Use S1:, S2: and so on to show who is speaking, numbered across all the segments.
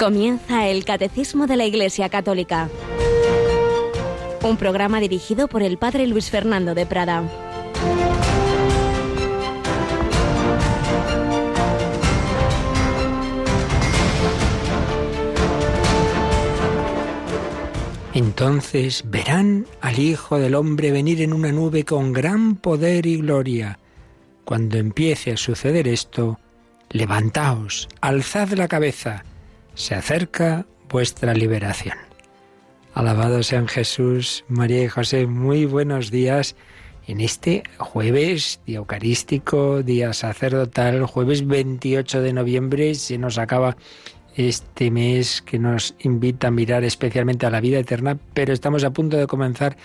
S1: Comienza el Catecismo de la Iglesia Católica, un programa dirigido por el Padre Luis Fernando de Prada.
S2: Entonces verán al Hijo del Hombre venir en una nube con gran poder y gloria. Cuando empiece a suceder esto, levantaos, alzad la cabeza, se acerca vuestra liberación. Alabado sean Jesús, María y José, muy buenos días en este jueves, día eucarístico, día sacerdotal, jueves 28 de noviembre, se nos acaba este mes que nos invita a mirar especialmente a la vida eterna, pero estamos a punto de comenzar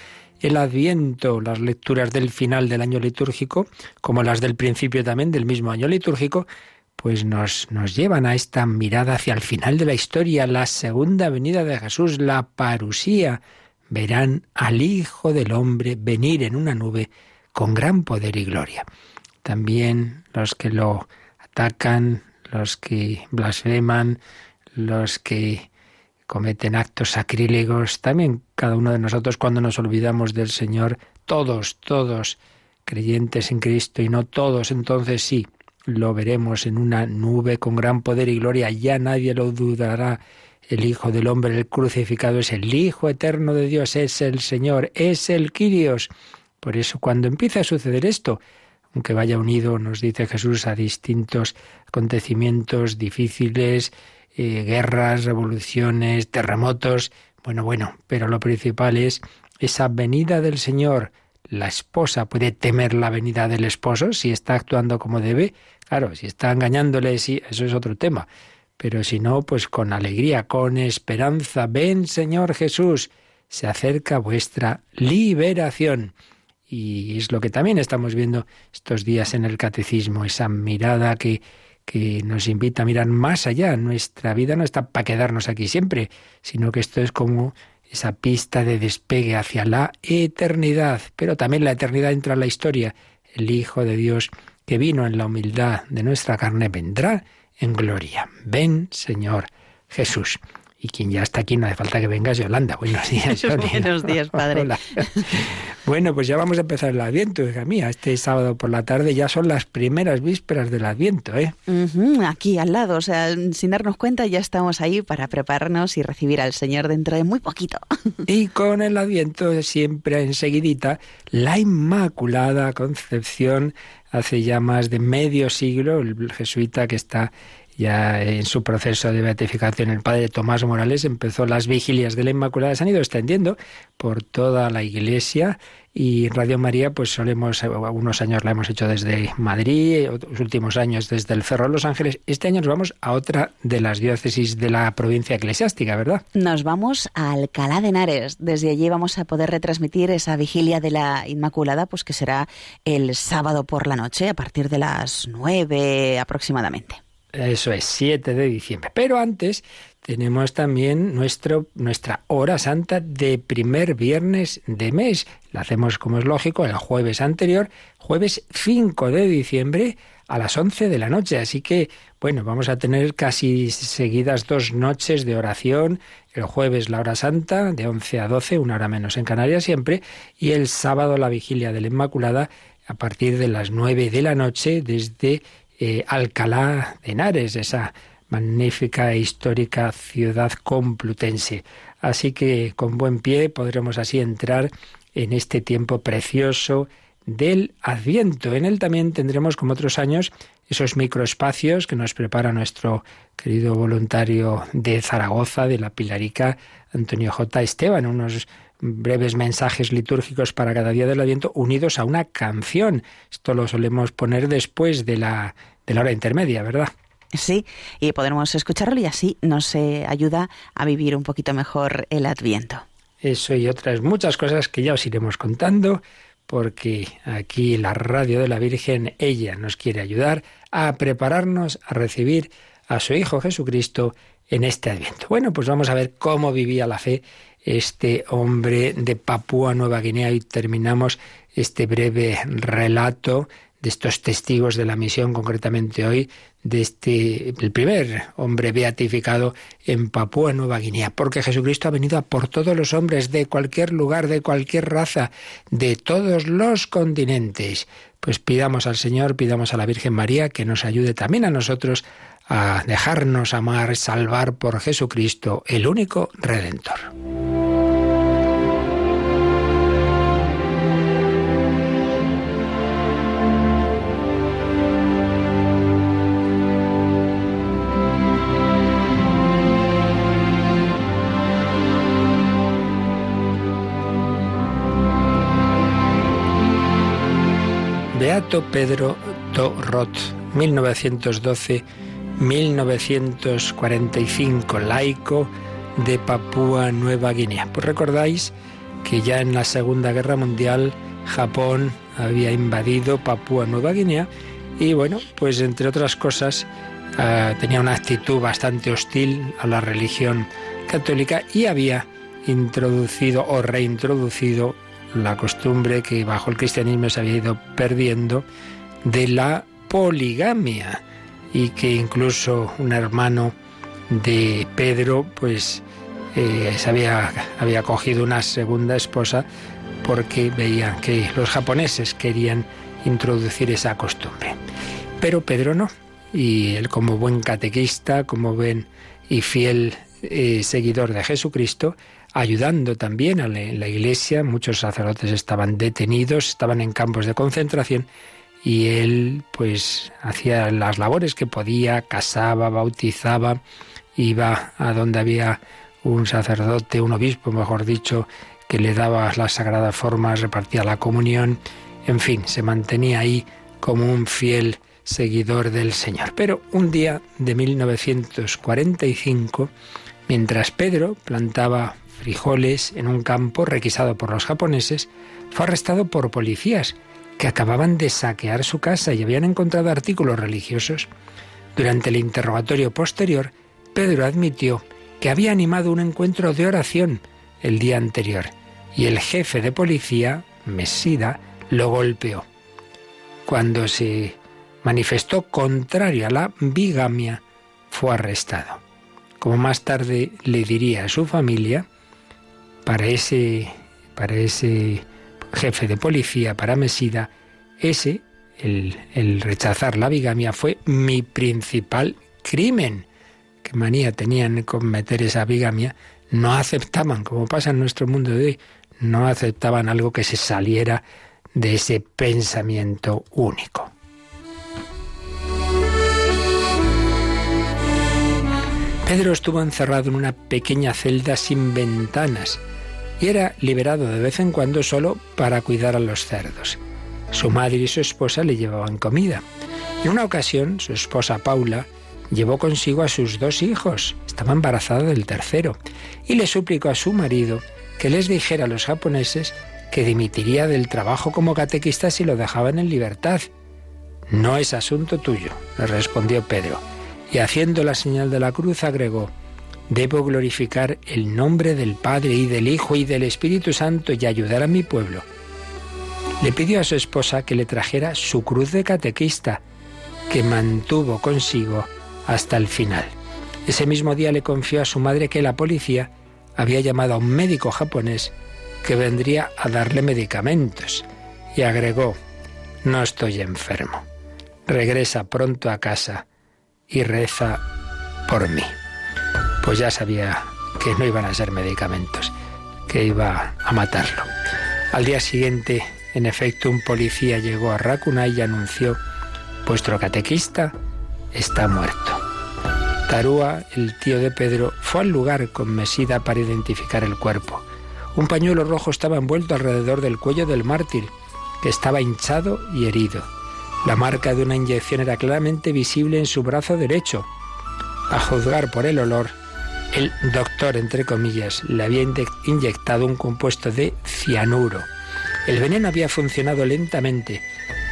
S2: el Adviento, las lecturas del final del año litúrgico, como las del principio también del mismo año litúrgico, pues nos, nos llevan a esta mirada hacia el final de la historia, la segunda venida de Jesús, la parusía. Verán al Hijo del Hombre venir en una nube con gran poder y gloria. También los que lo atacan, los que blasfeman, los que cometen actos sacrílegos, también cada uno de nosotros cuando nos olvidamos del Señor, todos, todos creyentes en Cristo y no todos, entonces sí, lo veremos en una nube con gran poder y gloria, ya nadie lo dudará. El Hijo del Hombre, el crucificado, es el Hijo eterno de Dios, es el Señor, es el Quirios. Por eso cuando empieza a suceder esto, aunque vaya unido, nos dice Jesús, a distintos acontecimientos difíciles, eh, guerras, revoluciones, terremotos, bueno, bueno, pero lo principal es esa venida del Señor. La esposa puede temer la venida del esposo si está actuando como debe, Claro, si está engañándole, sí, eso es otro tema. Pero si no, pues con alegría, con esperanza, ven Señor Jesús, se acerca vuestra liberación. Y es lo que también estamos viendo estos días en el catecismo, esa mirada que, que nos invita a mirar más allá. Nuestra vida no está para quedarnos aquí siempre, sino que esto es como esa pista de despegue hacia la eternidad. Pero también la eternidad entra en la historia. El Hijo de Dios que vino en la humildad de nuestra carne, vendrá en gloria. Ven, Señor Jesús. Y quien ya está aquí, no hace falta que vengas, Yolanda. Buenos días,
S3: Buenos días, Padre.
S2: Bueno, pues ya vamos a empezar el Adviento, hija mía. Este sábado por la tarde ya son las primeras vísperas del Adviento, ¿eh?
S3: aquí al lado, o sea, sin darnos cuenta ya estamos ahí para prepararnos y recibir al Señor dentro de muy poquito.
S2: Y con el Adviento siempre enseguidita la Inmaculada Concepción hace ya más de medio siglo, el jesuita que está ya en su proceso de beatificación, el padre Tomás Morales empezó las vigilias de la Inmaculada, se han ido extendiendo por toda la iglesia y Radio María, pues solemos, algunos años la hemos hecho desde Madrid, otros últimos años desde el Cerro de Los Ángeles. Este año nos vamos a otra de las diócesis de la provincia eclesiástica, ¿verdad?
S3: Nos vamos a Alcalá de Henares. Desde allí vamos a poder retransmitir esa vigilia de la Inmaculada, pues que será el sábado por la noche, a partir de las nueve aproximadamente.
S2: Eso es, 7 de diciembre. Pero antes tenemos también nuestro, nuestra hora santa de primer viernes de mes. La hacemos como es lógico el jueves anterior, jueves 5 de diciembre a las 11 de la noche. Así que, bueno, vamos a tener casi seguidas dos noches de oración. El jueves la hora santa de 11 a 12, una hora menos en Canarias siempre, y el sábado la vigilia de la Inmaculada a partir de las 9 de la noche desde eh, Alcalá de Henares, esa magnífica e histórica ciudad complutense. Así que con buen pie podremos así entrar en este tiempo precioso del Adviento. En él también tendremos, como otros años, esos microespacios que nos prepara nuestro querido voluntario de Zaragoza, de la Pilarica, Antonio J. Esteban, unos breves mensajes litúrgicos para cada día del Adviento unidos a una canción. Esto lo solemos poner después de la, de la hora intermedia, ¿verdad?
S3: Sí, y podremos escucharlo y así nos eh, ayuda a vivir un poquito mejor el Adviento.
S2: Eso y otras muchas cosas que ya os iremos contando, porque aquí la radio de la Virgen, ella nos quiere ayudar a prepararnos a recibir a su Hijo Jesucristo en este Adviento. Bueno, pues vamos a ver cómo vivía la fe este hombre de Papúa Nueva Guinea y terminamos este breve relato de estos testigos de la misión, concretamente hoy, de este, el primer hombre beatificado en Papúa Nueva Guinea, porque Jesucristo ha venido a por todos los hombres de cualquier lugar, de cualquier raza, de todos los continentes. Pues pidamos al Señor, pidamos a la Virgen María que nos ayude también a nosotros a dejarnos amar, salvar por Jesucristo, el único Redentor. Beato Pedro Torrot, 1912-1945, laico de Papúa Nueva Guinea. Pues recordáis que ya en la Segunda Guerra Mundial Japón había invadido Papúa Nueva Guinea y bueno, pues entre otras cosas eh, tenía una actitud bastante hostil a la religión católica y había introducido o reintroducido la costumbre que bajo el cristianismo se había ido perdiendo de la poligamia y que incluso un hermano de Pedro pues eh, se había, había cogido una segunda esposa porque veían que los japoneses querían introducir esa costumbre. Pero Pedro no, y él como buen catequista, como buen y fiel eh, seguidor de Jesucristo, ayudando también a la iglesia. Muchos sacerdotes estaban detenidos, estaban en campos de concentración y él pues hacía las labores que podía, casaba, bautizaba, iba a donde había un sacerdote, un obispo, mejor dicho, que le daba las sagradas formas, repartía la comunión, en fin, se mantenía ahí como un fiel seguidor del Señor. Pero un día de 1945, mientras Pedro plantaba frijoles en un campo requisado por los japoneses, fue arrestado por policías que acababan de saquear su casa y habían encontrado artículos religiosos. Durante el interrogatorio posterior, Pedro admitió que había animado un encuentro de oración el día anterior y el jefe de policía, Mesida, lo golpeó. Cuando se manifestó contrario a la bigamia, fue arrestado. Como más tarde le diría a su familia, para ese, para ese jefe de policía, para Mesida, ese, el, rechazar la bigamia, fue mi principal crimen. Qué manía tenían cometer esa bigamia. No aceptaban, como pasa en nuestro mundo de hoy, no aceptaban algo que se saliera de ese pensamiento único. Pedro estuvo encerrado en una pequeña celda sin ventanas y era liberado de vez en cuando solo para cuidar a los cerdos. Su madre y su esposa le llevaban comida. En una ocasión, su esposa Paula llevó consigo a sus dos hijos, estaba embarazada del tercero, y le suplicó a su marido que les dijera a los japoneses que dimitiría del trabajo como catequista si lo dejaban en libertad. No es asunto tuyo, le respondió Pedro, y haciendo la señal de la cruz agregó, Debo glorificar el nombre del Padre y del Hijo y del Espíritu Santo y ayudar a mi pueblo. Le pidió a su esposa que le trajera su cruz de catequista, que mantuvo consigo hasta el final. Ese mismo día le confió a su madre que la policía había llamado a un médico japonés que vendría a darle medicamentos y agregó, no estoy enfermo, regresa pronto a casa y reza por mí pues ya sabía que no iban a ser medicamentos, que iba a matarlo. Al día siguiente, en efecto, un policía llegó a Racuna y anunció, vuestro catequista está muerto. Tarúa, el tío de Pedro, fue al lugar con Mesida para identificar el cuerpo. Un pañuelo rojo estaba envuelto alrededor del cuello del mártir, que estaba hinchado y herido. La marca de una inyección era claramente visible en su brazo derecho. A juzgar por el olor, el doctor, entre comillas, le había inyectado un compuesto de cianuro. El veneno había funcionado lentamente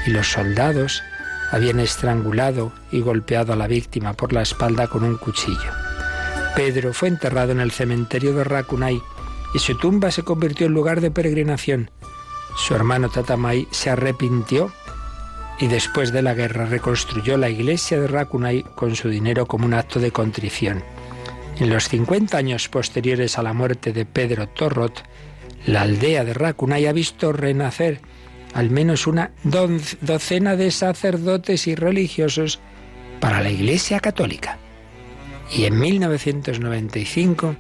S2: y los soldados habían estrangulado y golpeado a la víctima por la espalda con un cuchillo. Pedro fue enterrado en el cementerio de Racunay y su tumba se convirtió en lugar de peregrinación. Su hermano Tatamay se arrepintió y después de la guerra reconstruyó la iglesia de Racunay con su dinero como un acto de contrición. En los 50 años posteriores a la muerte de Pedro Torrot, la aldea de Racunay ha visto renacer al menos una docena de sacerdotes y religiosos para la Iglesia Católica. Y en 1995,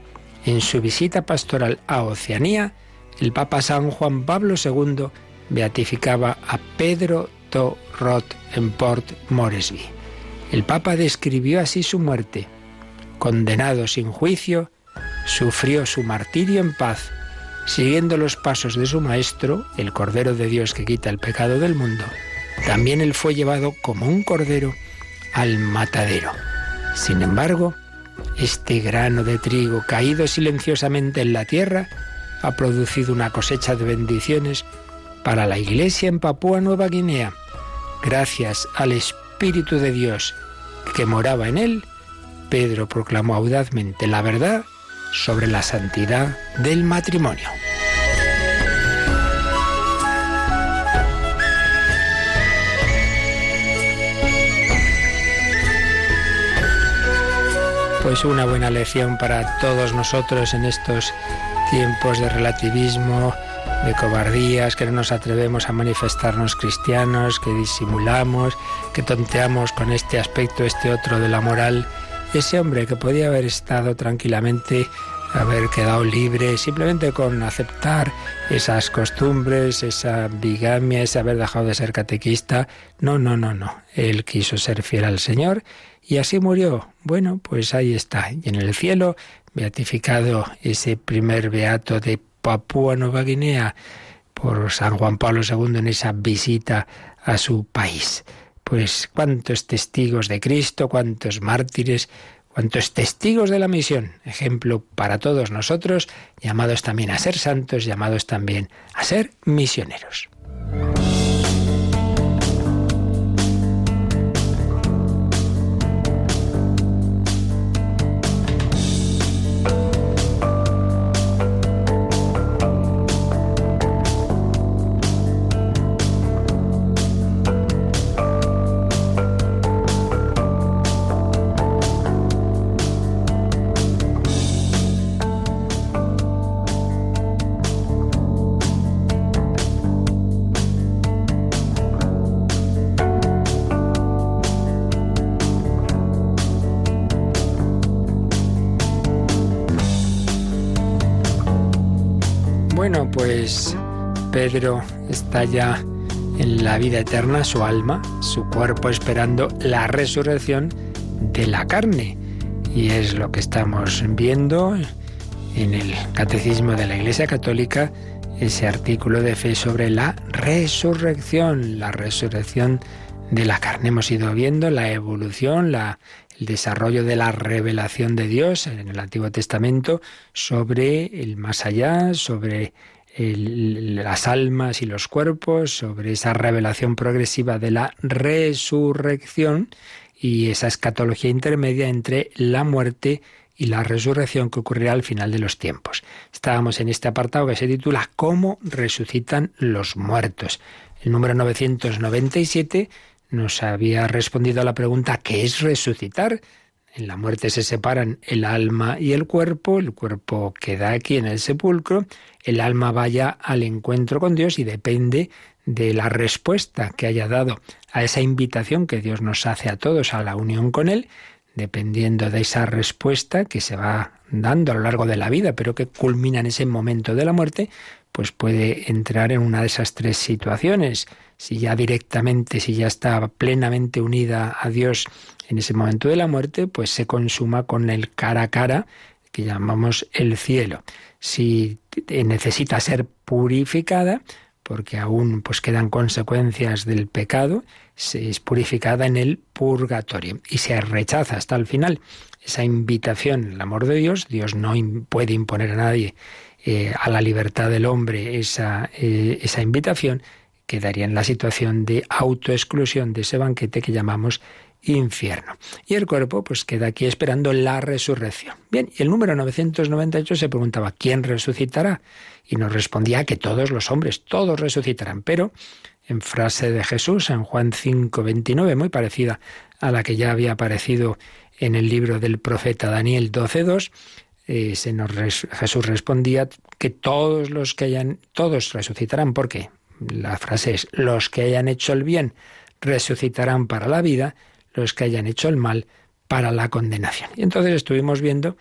S2: en su visita pastoral a Oceanía, el Papa San Juan Pablo II beatificaba a Pedro Torrot en Port Moresby. El Papa describió así su muerte. Condenado sin juicio, sufrió su martirio en paz siguiendo los pasos de su Maestro, el Cordero de Dios que quita el pecado del mundo, también él fue llevado como un cordero al matadero. Sin embargo, este grano de trigo caído silenciosamente en la tierra ha producido una cosecha de bendiciones para la iglesia en Papúa Nueva Guinea. Gracias al Espíritu de Dios que moraba en él, Pedro proclamó audazmente la verdad sobre la santidad del matrimonio. Pues una buena lección para todos nosotros en estos tiempos de relativismo, de cobardías, que no nos atrevemos a manifestarnos cristianos, que disimulamos, que tonteamos con este aspecto, este otro de la moral ese hombre que podía haber estado tranquilamente, haber quedado libre, simplemente con aceptar esas costumbres, esa bigamia, ese haber dejado de ser catequista. No, no, no, no. Él quiso ser fiel al Señor y así murió. Bueno, pues ahí está. Y en el cielo, beatificado ese primer beato de Papúa Nueva Guinea por San Juan Pablo II en esa visita a su país pues cuántos testigos de Cristo, cuántos mártires, cuántos testigos de la misión, ejemplo para todos nosotros, llamados también a ser santos, llamados también a ser misioneros. Pedro está ya en la vida eterna, su alma, su cuerpo esperando la resurrección de la carne. Y es lo que estamos viendo en el Catecismo de la Iglesia Católica, ese artículo de fe sobre la resurrección, la resurrección de la carne. Hemos ido viendo la evolución, la, el desarrollo de la revelación de Dios en el Antiguo Testamento sobre el más allá, sobre las almas y los cuerpos, sobre esa revelación progresiva de la resurrección y esa escatología intermedia entre la muerte y la resurrección que ocurrirá al final de los tiempos. Estábamos en este apartado que se titula ¿Cómo resucitan los muertos? El número 997 nos había respondido a la pregunta ¿qué es resucitar? En la muerte se separan el alma y el cuerpo, el cuerpo queda aquí en el sepulcro, el alma vaya al encuentro con Dios y depende de la respuesta que haya dado a esa invitación que Dios nos hace a todos a la unión con Él, dependiendo de esa respuesta que se va dando a lo largo de la vida, pero que culmina en ese momento de la muerte, pues puede entrar en una de esas tres situaciones. Si ya directamente, si ya está plenamente unida a Dios en ese momento de la muerte, pues se consuma con el cara a cara que llamamos el cielo. Si necesita ser purificada, porque aún pues quedan consecuencias del pecado, se es purificada en el purgatorio y se rechaza hasta el final esa invitación, el amor de Dios, Dios no puede imponer a nadie eh, a la libertad del hombre esa, eh, esa invitación, quedaría en la situación de autoexclusión de ese banquete que llamamos infierno. Y el cuerpo pues queda aquí esperando la resurrección. Bien, y el número 998 se preguntaba, ¿quién resucitará? Y nos respondía que todos los hombres, todos resucitarán, pero en frase de Jesús en Juan 5, 29, muy parecida a la que ya había aparecido en el libro del profeta Daniel 12, 2. Eh, se nos Jesús respondía que todos los que hayan, todos resucitarán. ¿Por qué? La frase es, los que hayan hecho el bien resucitarán para la vida, los que hayan hecho el mal para la condenación. Y entonces estuvimos viendo,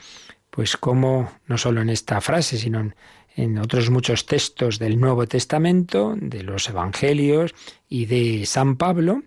S2: pues cómo, no solo en esta frase, sino en otros muchos textos del Nuevo Testamento, de los Evangelios y de San Pablo,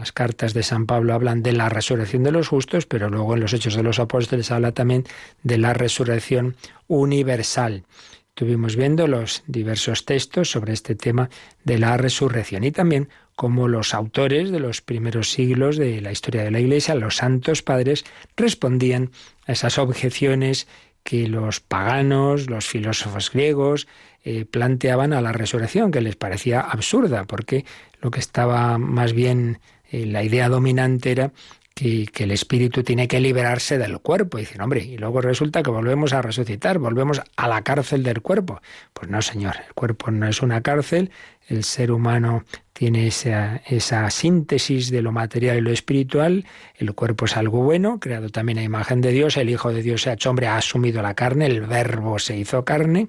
S2: las cartas de San Pablo hablan de la resurrección de los justos, pero luego en los Hechos de los Apóstoles habla también de la resurrección universal. Estuvimos viendo los diversos textos sobre este tema de la resurrección y también cómo los autores de los primeros siglos de la historia de la Iglesia, los santos padres, respondían a esas objeciones que los paganos, los filósofos griegos, eh, planteaban a la resurrección, que les parecía absurda, porque lo que estaba más bien eh, la idea dominante era que, el espíritu tiene que liberarse del cuerpo. Y dicen, hombre, y luego resulta que volvemos a resucitar, volvemos a la cárcel del cuerpo. Pues no, señor, el cuerpo no es una cárcel, el ser humano tiene esa, esa síntesis de lo material y lo espiritual, el cuerpo es algo bueno, creado también a imagen de Dios, el Hijo de Dios se ha hecho hombre, ha asumido la carne, el verbo se hizo carne,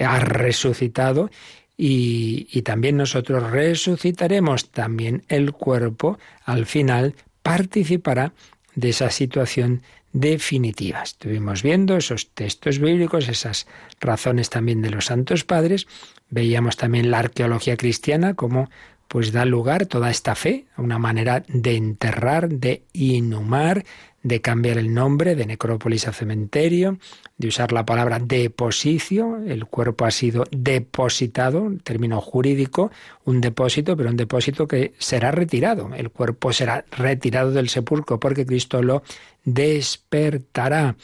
S2: ha resucitado y, también nosotros resucitaremos, también el cuerpo al final participará de esa situación definitiva. Estuvimos viendo esos textos bíblicos, esas razones también de los santos padres, veíamos también la arqueología cristiana como pues da lugar toda esta fe a una manera de enterrar, de inhumar, de cambiar el nombre de necrópolis a cementerio, de usar la palabra deposicio, el cuerpo ha sido depositado, término jurídico, un depósito, pero un depósito que será retirado, el cuerpo será retirado del sepulcro porque Cristo lo despertará.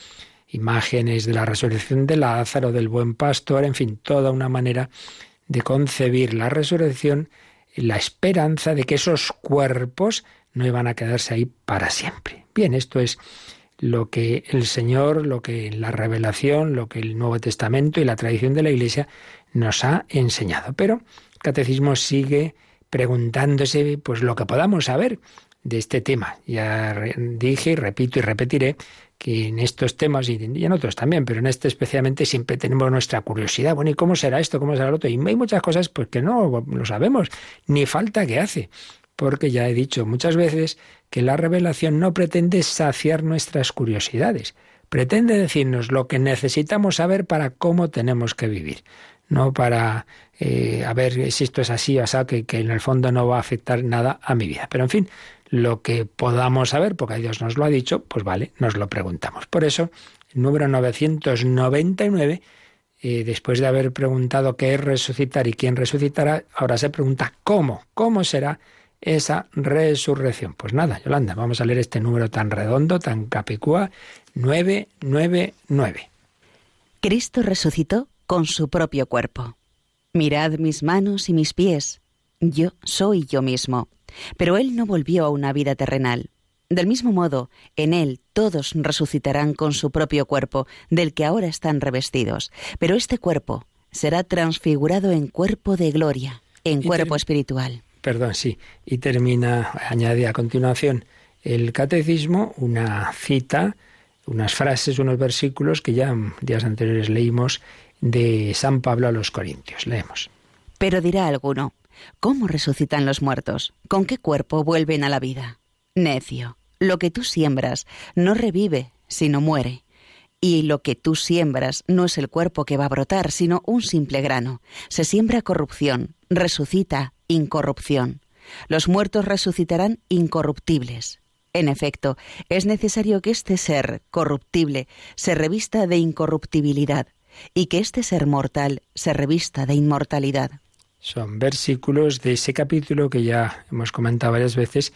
S2: Imágenes de la resurrección de Lázaro, del buen pastor, en fin, toda una manera de concebir la resurrección, la esperanza de que esos cuerpos no iban a quedarse ahí para siempre. Bien, esto es lo que el Señor, lo que la revelación, lo que el Nuevo Testamento y la tradición de la Iglesia nos ha enseñado. Pero el catecismo sigue preguntándose pues lo que podamos saber de este tema. Ya dije repito y repetiré que en estos temas y en otros también, pero en este especialmente siempre tenemos nuestra curiosidad. Bueno, ¿y cómo será esto? ¿Cómo será lo otro? Y hay muchas cosas pues que no lo sabemos, ni falta que hace porque ya he dicho muchas veces que la revelación no pretende saciar nuestras curiosidades, pretende decirnos lo que necesitamos saber para cómo tenemos que vivir, no para eh, a ver si esto es así o así, que, que en el fondo no va a afectar nada a mi vida. Pero en fin, lo que podamos saber, porque Dios nos lo ha dicho, pues vale, nos lo preguntamos. Por eso, el número 999 eh, después de haber preguntado qué es resucitar y quién resucitará, ahora se pregunta cómo, cómo será esa resurrección. Pues nada, Yolanda, vamos a leer este número tan redondo, tan capicúa, 999.
S3: Cristo resucitó con su propio cuerpo. Mirad mis manos y mis pies. Yo soy yo mismo. Pero Él no volvió a una vida terrenal. Del mismo modo, en Él todos resucitarán con su propio cuerpo, del que ahora están revestidos. Pero este cuerpo será transfigurado en cuerpo de gloria, en cuerpo espiritual
S2: perdón, sí, y termina, añade a continuación el catecismo una cita, unas frases, unos versículos que ya días anteriores leímos de San Pablo a los Corintios. Leemos.
S3: Pero dirá alguno, ¿cómo resucitan los muertos? ¿Con qué cuerpo vuelven a la vida? Necio, lo que tú siembras no revive, sino muere. Y lo que tú siembras no es el cuerpo que va a brotar, sino un simple grano. Se siembra corrupción, resucita incorrupción. Los muertos resucitarán incorruptibles. En efecto, es necesario que este ser corruptible se revista de incorruptibilidad y que este ser mortal se revista de inmortalidad.
S2: Son versículos de ese capítulo que ya hemos comentado varias veces,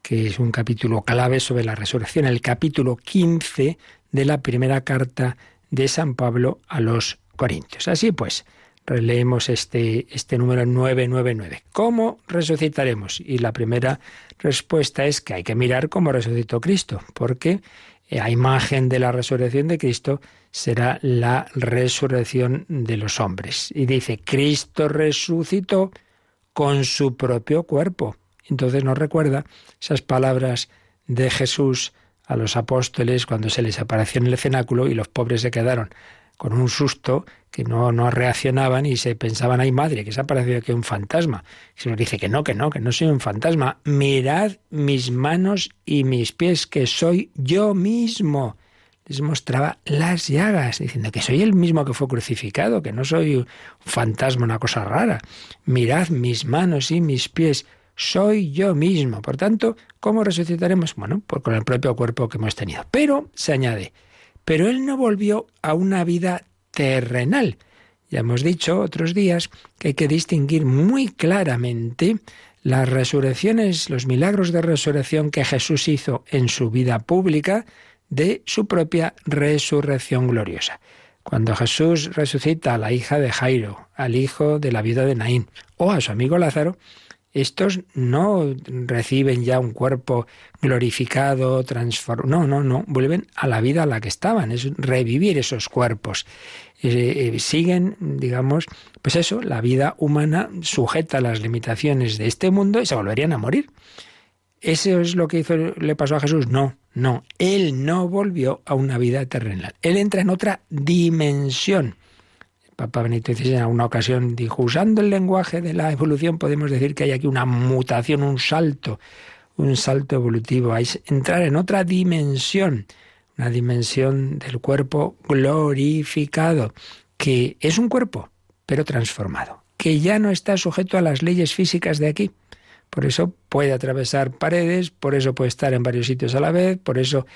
S2: que es un capítulo clave sobre la resurrección, el capítulo 15 de la primera carta de San Pablo a los Corintios. Así pues, releemos este, este número 999. ¿Cómo resucitaremos? Y la primera respuesta es que hay que mirar cómo resucitó Cristo, porque a imagen de la resurrección de Cristo será la resurrección de los hombres. Y dice, Cristo resucitó con su propio cuerpo. Entonces nos recuerda esas palabras de Jesús a los apóstoles cuando se les apareció en el cenáculo y los pobres se quedaron con un susto que no, no reaccionaban y se pensaban, ay madre, que se ha parecido que un fantasma. Se nos dice que no, que no, que no soy un fantasma. Mirad mis manos y mis pies, que soy yo mismo. Les mostraba las llagas, diciendo que soy el mismo que fue crucificado, que no soy un fantasma, una cosa rara. Mirad mis manos y mis pies, soy yo mismo. Por tanto, ¿cómo resucitaremos? Bueno, pues con el propio cuerpo que hemos tenido. Pero, se añade, pero él no volvió a una vida terrenal. Ya hemos dicho otros días que hay que distinguir muy claramente las resurrecciones, los milagros de resurrección que Jesús hizo en su vida pública de su propia resurrección gloriosa. Cuando Jesús resucita a la hija de Jairo, al hijo de la viuda de Naín o a su amigo Lázaro, estos no reciben ya un cuerpo glorificado, transformado. No, no, no. Vuelven a la vida a la que estaban. Es revivir esos cuerpos. Eh, eh, siguen, digamos, pues eso, la vida humana sujeta a las limitaciones de este mundo y se volverían a morir. ¿Eso es lo que le pasó a Jesús? No, no. Él no volvió a una vida terrenal. Él entra en otra dimensión. Papa Benito XVI en alguna ocasión dijo, usando el lenguaje de la evolución podemos decir que hay aquí una mutación, un salto, un salto evolutivo, hay entrar en otra dimensión, una dimensión del cuerpo glorificado, que es un cuerpo, pero transformado, que ya no está sujeto a las leyes físicas de aquí. Por eso puede atravesar paredes, por eso puede estar en varios sitios a la vez, por eso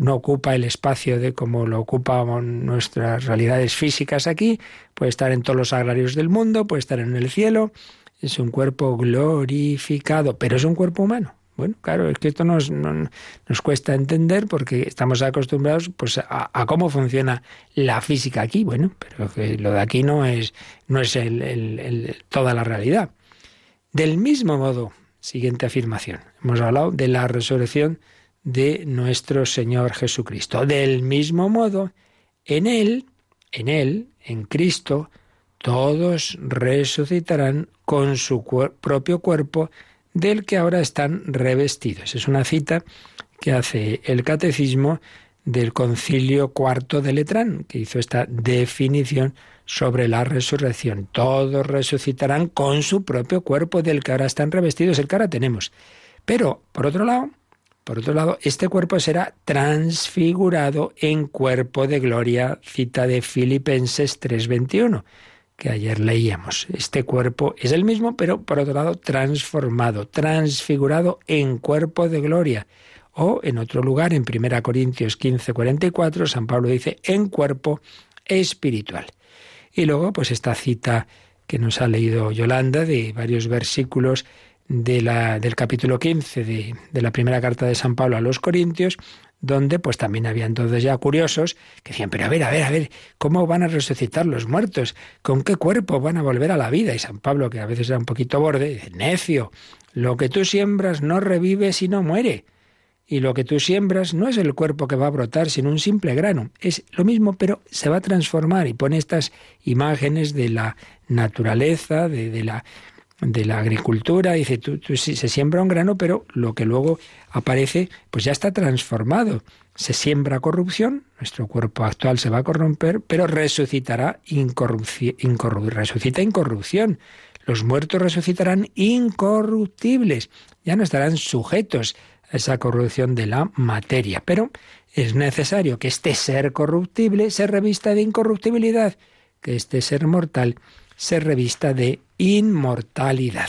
S2: no ocupa el espacio de como lo ocupan nuestras realidades físicas aquí, puede estar en todos los agrarios del mundo, puede estar en el cielo, es un cuerpo glorificado, pero es un cuerpo humano. Bueno, claro, es que esto nos, nos cuesta entender porque estamos acostumbrados pues, a, cómo funciona la física aquí. Bueno, pero que lo de aquí no es, no es toda la realidad. Del mismo modo, siguiente afirmación, hemos hablado de la resurrección de nuestro Señor Jesucristo. Del mismo modo, en Él, en Él, en Cristo, todos resucitarán con su propio cuerpo del que ahora están revestidos. Es una cita que hace el catecismo del concilio cuarto de Letrán, que hizo esta definición sobre la resurrección. Todos resucitarán con su propio cuerpo del que ahora están revestidos, el que ahora tenemos. Pero, por otro lado, por otro lado, este cuerpo será transfigurado en cuerpo de gloria, cita de Filipenses 3:21, que ayer leíamos. Este cuerpo es el mismo, pero por otro lado transformado, transfigurado en cuerpo de gloria. O en otro lugar, en 1 Corintios 15:44, San Pablo dice, en cuerpo espiritual. Y luego, pues esta cita que nos ha leído Yolanda de varios versículos de la, del capítulo 15 de, la primera carta de San Pablo a los Corintios, donde pues también había entonces ya curiosos que decían, pero a ver, a ver, a ver, ¿cómo van a resucitar los muertos? ¿Con qué cuerpo van a volver a la vida? Y San Pablo, que a veces era un poquito borde, dice, necio, lo que tú siembras no revive si no muere. Y lo que tú siembras no es el cuerpo que va a brotar, sino un simple grano. Es lo mismo, pero se va a transformar y pone estas imágenes de la naturaleza, de la de la agricultura, dice, tú, se siembra un grano, pero lo que luego aparece, pues ya está transformado. Se siembra corrupción, nuestro cuerpo actual se va a corromper, pero resucitará resucita incorrupción. Los muertos resucitarán incorruptibles, ya no estarán sujetos a esa corrupción de la materia. Pero es necesario que este ser corruptible se revista de incorruptibilidad, que este ser mortal se revista de inmortalidad.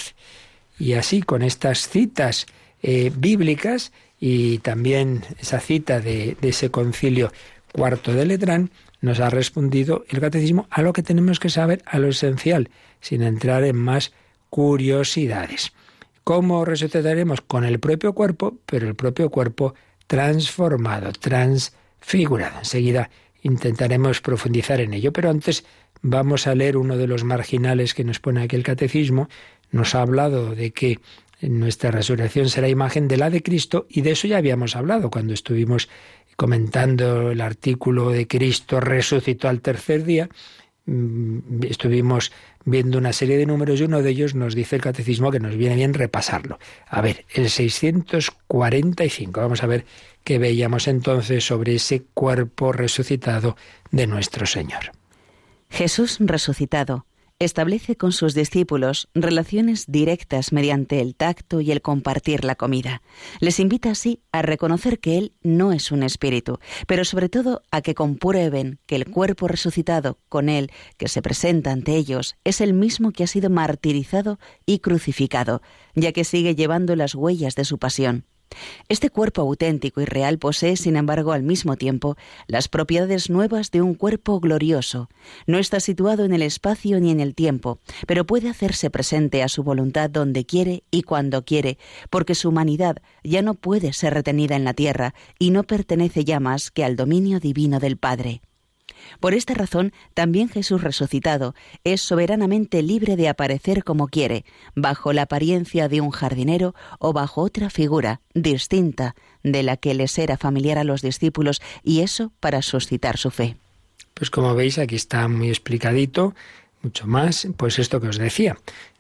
S2: Y así con estas citas eh, bíblicas y también esa cita de, de ese concilio cuarto de Letrán, nos ha respondido el catecismo a lo que tenemos que saber, a lo esencial, sin entrar en más curiosidades. ¿Cómo resucitaremos? Con el propio cuerpo, pero el propio cuerpo transformado, transfigurado. Enseguida intentaremos profundizar en ello, pero antes Vamos a leer uno de los marginales que nos pone aquí el catecismo. Nos ha hablado de que nuestra resurrección será imagen de la de Cristo y de eso ya habíamos hablado cuando estuvimos comentando el artículo de Cristo resucitó al tercer día. mm, estuvimos viendo una serie de números y uno de ellos nos dice el catecismo que nos viene bien repasarlo. A ver, el 645, vamos a ver qué veíamos entonces sobre ese cuerpo resucitado de nuestro Señor.
S3: Jesús resucitado establece con sus discípulos relaciones directas mediante el tacto y el compartir la comida. Les invita así a reconocer que Él no es un espíritu, pero sobre todo a que comprueben que el cuerpo resucitado con Él que se presenta ante ellos es el mismo que ha sido martirizado y crucificado, ya que sigue llevando las huellas de su pasión. Este cuerpo auténtico y real posee, sin embargo, al mismo tiempo, las propiedades nuevas de un cuerpo glorioso. No está situado en el espacio ni en el tiempo, pero puede hacerse presente a su voluntad donde quiere y cuando quiere, porque su humanidad ya no puede ser retenida en la tierra y no pertenece ya más que al dominio divino del Padre. Por esta razón, también Jesús resucitado es soberanamente libre de aparecer como quiere, bajo la apariencia de un jardinero o bajo otra figura distinta de la que les era familiar a los discípulos, y eso para suscitar su fe.
S2: Pues como veis, aquí está muy explicadito, mucho más, pues esto que os decía,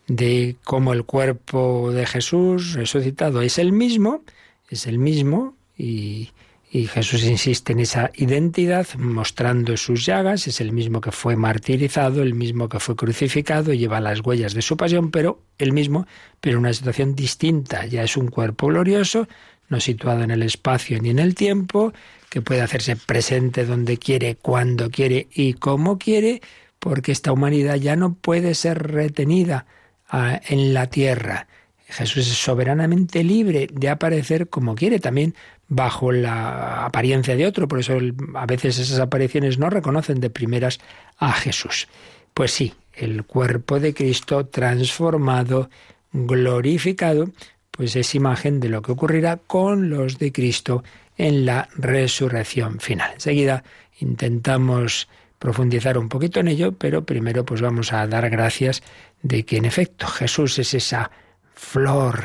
S2: de cómo el cuerpo de Jesús resucitado es el mismo, es el mismo, y, y Jesús insiste en esa identidad, mostrando sus llagas, es el mismo que fue martirizado, el mismo que fue crucificado, lleva las huellas de su pasión, pero el mismo, pero en una situación distinta. Ya es un cuerpo glorioso, no situado en el espacio ni en el tiempo, que puede hacerse presente donde quiere, cuando quiere y como quiere, porque esta humanidad ya no puede ser retenida ah, en la tierra. Jesús es soberanamente libre de aparecer como quiere. También bajo la apariencia de otro, por eso a veces esas apariciones no reconocen de primeras a Jesús. Pues sí, el cuerpo de Cristo transformado, glorificado, pues es imagen de lo que ocurrirá con los de Cristo en la resurrección final. Enseguida intentamos profundizar un poquito en ello, pero primero pues vamos a dar gracias de que en efecto Jesús es esa flor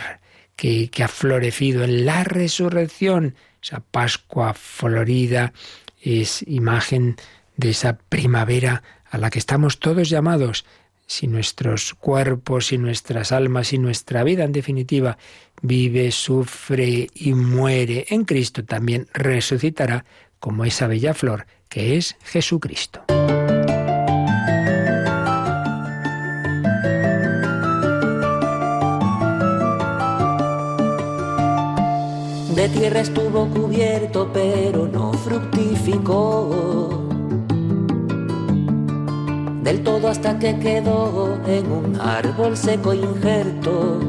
S2: que, ha florecido en la resurrección. Esa Pascua florida es imagen de esa primavera a la que estamos todos llamados. Si nuestros cuerpos y nuestras almas y nuestra vida en definitiva vive, sufre y muere en Cristo, también resucitará como esa bella flor que es Jesucristo.
S4: De tierra estuvo cubierto, pero no fructificó. Del todo hasta que quedó en un árbol seco injerto.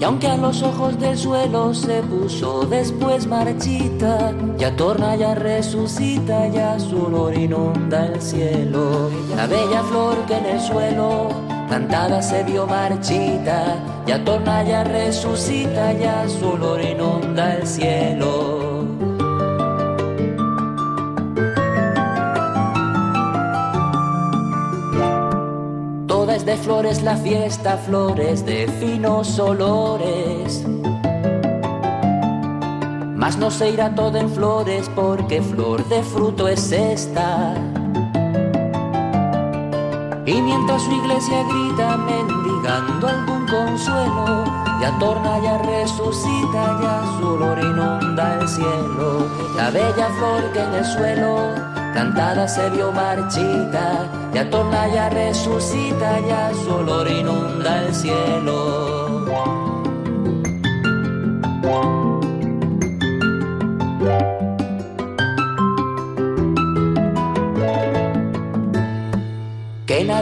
S4: Y aunque a los ojos del suelo se puso después marchita, ya torna, ya resucita, ya su olor inunda el cielo. La bella flor que en el suelo plantada se vio marchita, ya torna, ya resucita, ya su olor inunda el cielo. Toda es de flores la fiesta, flores de finos olores. Mas no se irá todo en flores porque flor de fruto es esta. Y mientras su iglesia grita mendigando algún consuelo, ya torna, ya resucita, ya su olor inunda el cielo. La bella flor que en el suelo cantada se vio marchita, ya torna, ya resucita, ya su olor inunda el cielo.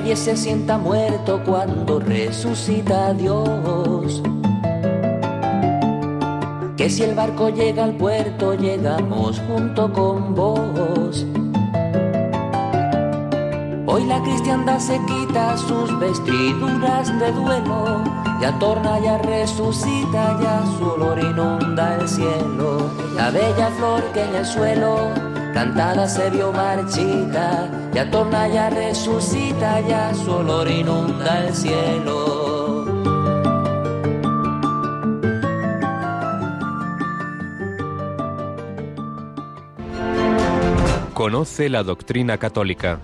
S4: Nadie se sienta muerto cuando resucita Dios. Que si el barco llega al puerto, llegamos junto con vos. Hoy la cristiandad se quita sus vestiduras de duelo, ya torna, ya resucita, ya su olor inunda el cielo. La bella flor que en el suelo cantada se vio marchita, ya torna, ya resucita, ya su olor inunda el cielo.
S5: Conoce la doctrina católica.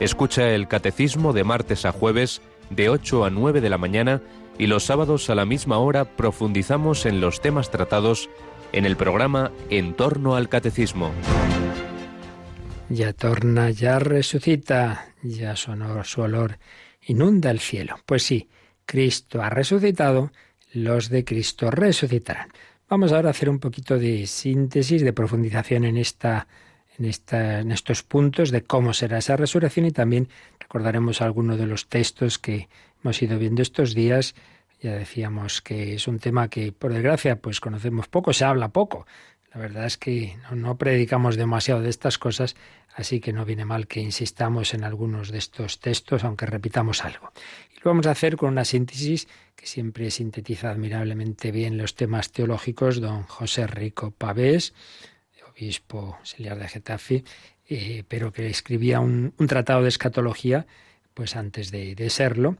S5: Escucha el catecismo de martes a jueves de 8 a 9 de la mañana y los sábados a la misma hora profundizamos en los temas tratados en el programa En torno al catecismo.
S2: Ya torna, ya resucita, ya su olor, inunda el cielo. Pues sí, Cristo ha resucitado, los de Cristo resucitarán. Vamos ahora a hacer un poquito de síntesis, de profundización en esta en, esta, en estos puntos de cómo será esa resurrección y también recordaremos algunos de los textos que hemos ido viendo estos días. Ya decíamos que es un tema que, por desgracia, pues conocemos poco, se habla poco. La verdad es que no, predicamos demasiado de estas cosas, así que no viene mal que insistamos en algunos de estos textos, aunque repitamos algo. Y lo vamos a hacer con una síntesis que siempre sintetiza admirablemente bien los temas teológicos, don José Rico Pavés, obispo auxiliar de Getafe, eh, pero que escribía un, tratado de escatología, pues antes de, de serlo,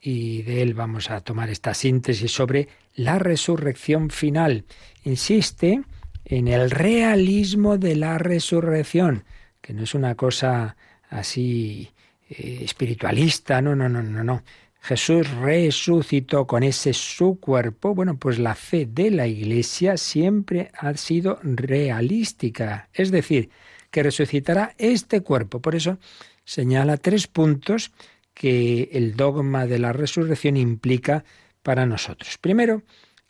S2: y de él vamos a tomar esta síntesis sobre la resurrección final. Insiste en el realismo de la resurrección, que no es una cosa así eh, espiritualista, no, no, no, no, no. Jesús resucitó con ese su cuerpo, bueno, pues la fe de la Iglesia siempre ha sido realística, es decir, que resucitará este cuerpo. Por eso señala tres puntos que el dogma de la resurrección implica para nosotros. Primero,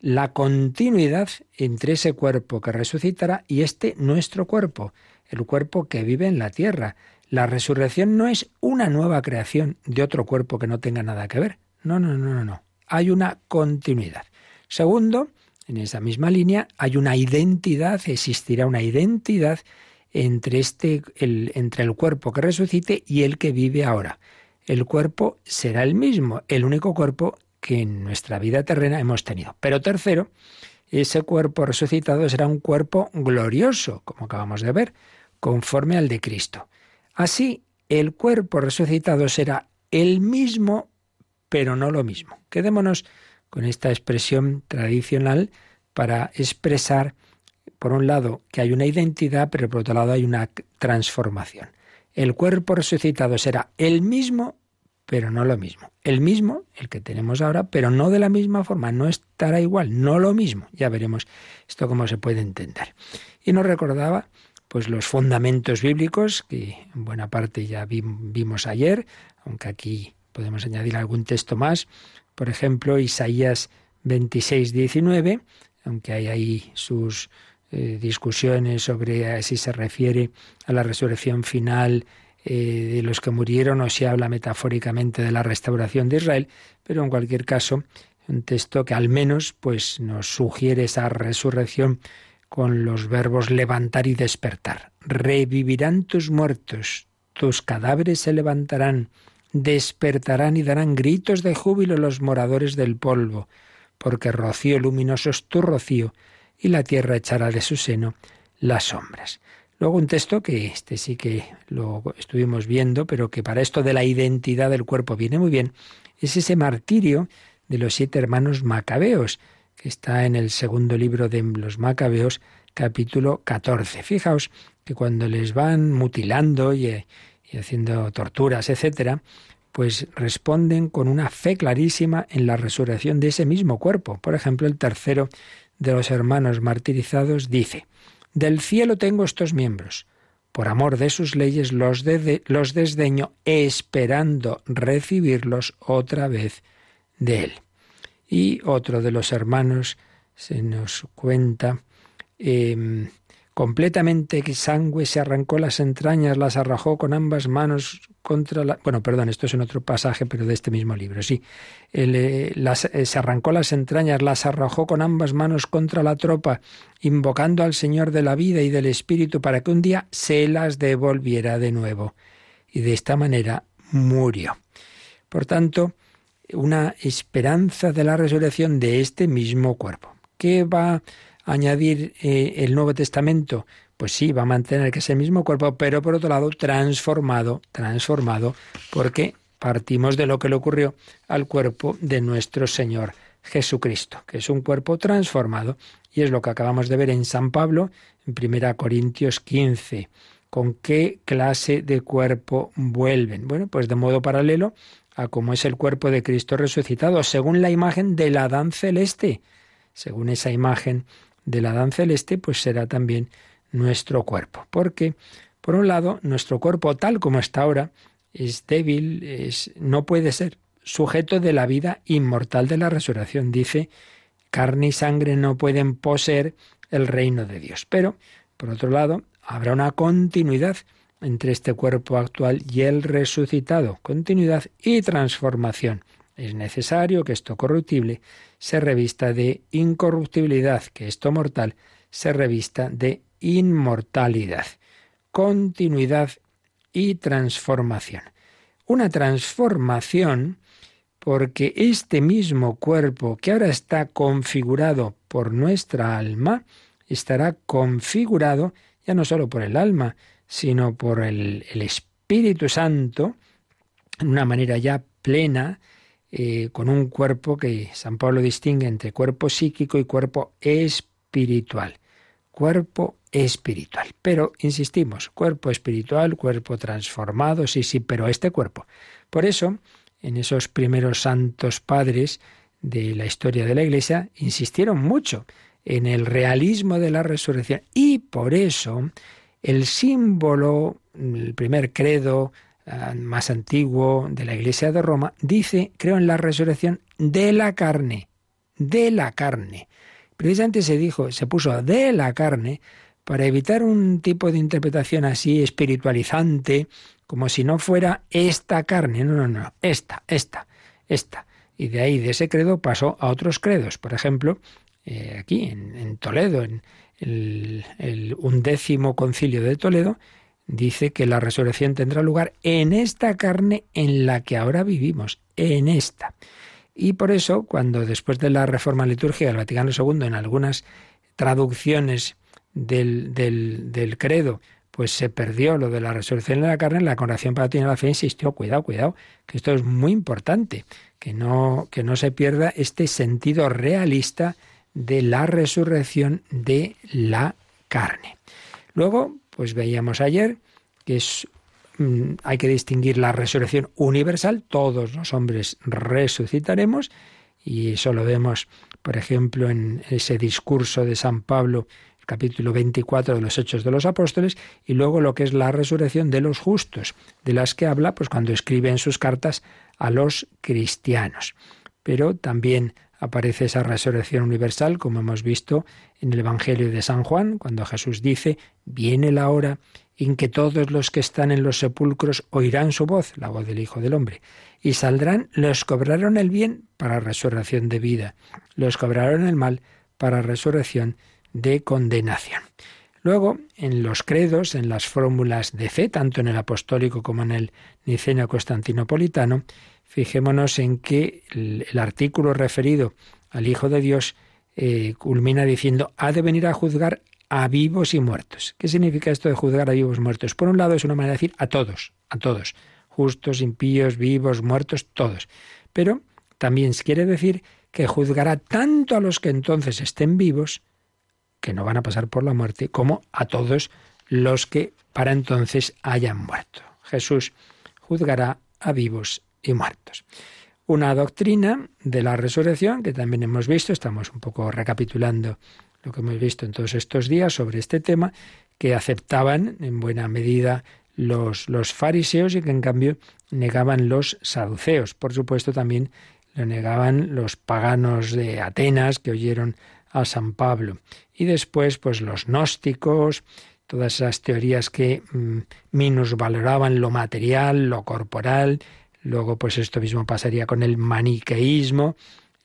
S2: la continuidad entre ese cuerpo que resucitará y este nuestro cuerpo, el cuerpo que vive en la tierra. La resurrección no es una nueva creación de otro cuerpo que no tenga nada que ver. No, no, no, no, no. Hay una continuidad. Segundo, en esa misma línea hay una identidad, existirá una identidad entre este entre el cuerpo que resucite y el que vive ahora. El cuerpo será el mismo, el único cuerpo que en nuestra vida terrena hemos tenido. Pero tercero, ese cuerpo resucitado será un cuerpo glorioso, como acabamos de ver, conforme al de Cristo. Así, el cuerpo resucitado será el mismo, pero no lo mismo. Quedémonos con esta expresión tradicional para expresar, por un lado, que hay una identidad, pero por otro lado hay una transformación. El cuerpo resucitado será el mismo, pero no lo mismo. El mismo, el que tenemos ahora, pero no de la misma forma, no estará igual, no lo mismo. Ya veremos esto cómo se puede entender. Y nos recordaba pues los fundamentos bíblicos que en buena parte ya vimos ayer, aunque aquí podemos añadir algún texto más, por ejemplo, Isaías 26, 19, aunque hay ahí sus eh, discusiones sobre si se refiere a la resurrección final eh, de los que murieron o si habla metafóricamente de la restauración de Israel, pero en cualquier caso, un texto que al menos pues nos sugiere esa resurrección con los verbos levantar y despertar. Revivirán tus muertos, tus cadáveres se levantarán, despertarán y darán gritos de júbilo los moradores del polvo, porque rocío luminoso es tu rocío, y la tierra echará de su seno las sombras. Luego un texto que este sí que lo estuvimos viendo, pero que para esto de la identidad del cuerpo viene muy bien, es ese martirio de los siete hermanos macabeos, que está en el segundo libro de los Macabeos, capítulo 14. Fijaos que cuando les van mutilando y, y haciendo torturas, etcétera, pues responden con una fe clarísima en la resurrección de ese mismo cuerpo. Por ejemplo, el tercero de los hermanos martirizados dice, Del cielo tengo estos miembros, por amor de sus leyes los, los desdeño, esperando recibirlos otra vez de él. Y otro de los hermanos se nos cuenta, eh, completamente exangüe se arrancó las entrañas, las arrojó con ambas manos contra la... Bueno, perdón, esto es en otro pasaje, pero de este mismo libro, sí. Eh, las, eh, se arrancó las entrañas, las arrojó con ambas manos contra la tropa, invocando al Señor de la vida y del Espíritu para que un día se las devolviera de nuevo. Y de esta manera murió. Por tanto, una esperanza de la resurrección de este mismo cuerpo. ¿Qué va añadir eh, el Nuevo Testamento? Pues sí, va a mantener que ese mismo cuerpo, pero por otro lado transformado, transformado, porque partimos de lo que le ocurrió al cuerpo de nuestro Señor Jesucristo, que es un cuerpo transformado, y es lo que acabamos de ver en San Pablo, en 1 Corintios 15, ¿Con qué clase de cuerpo vuelven? Bueno, pues de modo paralelo a cómo es el cuerpo de Cristo resucitado, según la imagen del Adán celeste. Según esa imagen del Adán celeste, pues será también nuestro cuerpo. Porque, por un lado, nuestro cuerpo tal como está ahora es débil, es, no puede ser sujeto de la vida inmortal de la resurrección. Dice, carne y sangre no pueden poseer el reino de Dios. Pero, por otro lado, habrá una continuidad entre este cuerpo actual y el resucitado, continuidad y transformación. Es necesario que esto corruptible se revista de incorruptibilidad, que esto mortal se revista de inmortalidad. Continuidad y transformación. Una transformación porque este mismo cuerpo que ahora está configurado por nuestra alma, estará configurado ya no solo por el alma, sino por el, Espíritu Santo, en una manera ya plena, eh, con un cuerpo que San Pablo distingue entre cuerpo psíquico y cuerpo espiritual. Cuerpo espiritual. Pero, insistimos, cuerpo espiritual, cuerpo transformado, sí, sí, pero este cuerpo. Por eso, en esos primeros santos padres de la historia de la Iglesia, insistieron mucho en el realismo de la resurrección. Y por eso el símbolo, el primer credo más antiguo de la Iglesia de Roma, dice, creo en la resurrección de la carne, de la carne. Precisamente se dijo, se puso de la carne para evitar un tipo de interpretación así espiritualizante, como si no fuera esta carne, no, no, no, esta, esta, esta. Y de ahí, de ese credo, pasó a otros credos. Por ejemplo, eh, aquí en, Toledo, en el, undécimo concilio de Toledo, dice que la resurrección tendrá lugar en esta carne en la que ahora vivimos, en esta. Y por eso, cuando después de la reforma litúrgica del Vaticano II, en algunas traducciones del, del, credo, pues se perdió lo de la resurrección de la carne, la Congregación Palatina de la Fe insistió, cuidado, cuidado, que esto es muy importante, que no, que no se pierda este sentido realista de la resurrección de la carne. Luego, pues veíamos ayer que es mm, hay que distinguir la resurrección universal, todos los hombres resucitaremos, y eso lo vemos, por ejemplo, en ese discurso de San Pablo, el capítulo 24 de los Hechos de los Apóstoles, y luego lo que es la resurrección de los justos, de las que habla pues cuando escribe en sus cartas a los cristianos. Pero también aparece esa resurrección universal, como hemos visto en el Evangelio de San Juan, cuando Jesús dice, viene la hora en que todos los que están en los sepulcros oirán su voz, la voz del Hijo del Hombre, y saldrán los cobraron el bien para resurrección de vida, los cobraron el mal para resurrección de condenación. Luego, en los credos, en las fórmulas de fe, tanto en el apostólico como en el niceno constantinopolitano, Fijémonos en que el, artículo referido al Hijo de Dios eh, culmina diciendo, ha de venir a juzgar a vivos y muertos. ¿Qué significa esto de juzgar a vivos y muertos? Por un lado es una manera de decir a todos, a todos, justos, impíos, vivos, muertos, todos. Pero también quiere decir que juzgará tanto a los que entonces estén vivos, que no van a pasar por la muerte, como a todos los que para entonces hayan muerto. Jesús juzgará a vivos y muertos. Una doctrina de la resurrección que también hemos visto, estamos un poco recapitulando lo que hemos visto en todos estos días sobre este tema, que aceptaban en buena medida los, los fariseos y que en cambio negaban los saduceos. Por supuesto también lo negaban los paganos de Atenas que oyeron a San Pablo. Y después, pues los gnósticos, todas esas teorías que mm, minusvaloraban lo material, lo corporal, Luego, pues esto mismo pasaría con el maniqueísmo,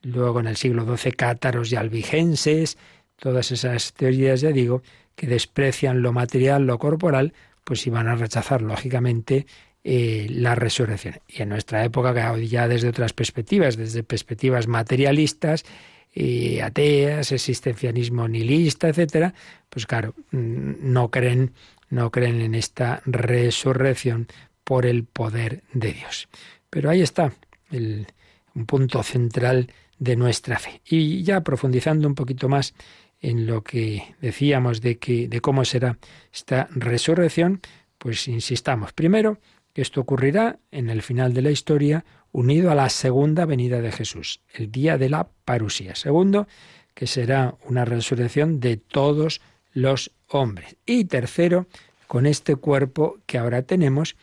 S2: luego en el siglo XII cátaros y albigenses, todas esas teorías, ya digo, que desprecian lo material, lo corporal, pues iban a rechazar, lógicamente, eh, la resurrección. Y en nuestra época, ya desde otras perspectivas, desde perspectivas materialistas, y ateas, existencialismo nihilista, etcétera, pues claro, mm, no creen, no creen en esta resurrección por el poder de Dios. Pero ahí está un punto central de nuestra fe. Y ya profundizando un poquito más en lo que decíamos de que de cómo será esta resurrección, pues insistamos. Primero, que esto ocurrirá en el final de la historia, unido a la segunda venida de Jesús, el día de la parusía. Segundo, que será una resurrección de todos los hombres. Y tercero, con este cuerpo que ahora tenemos,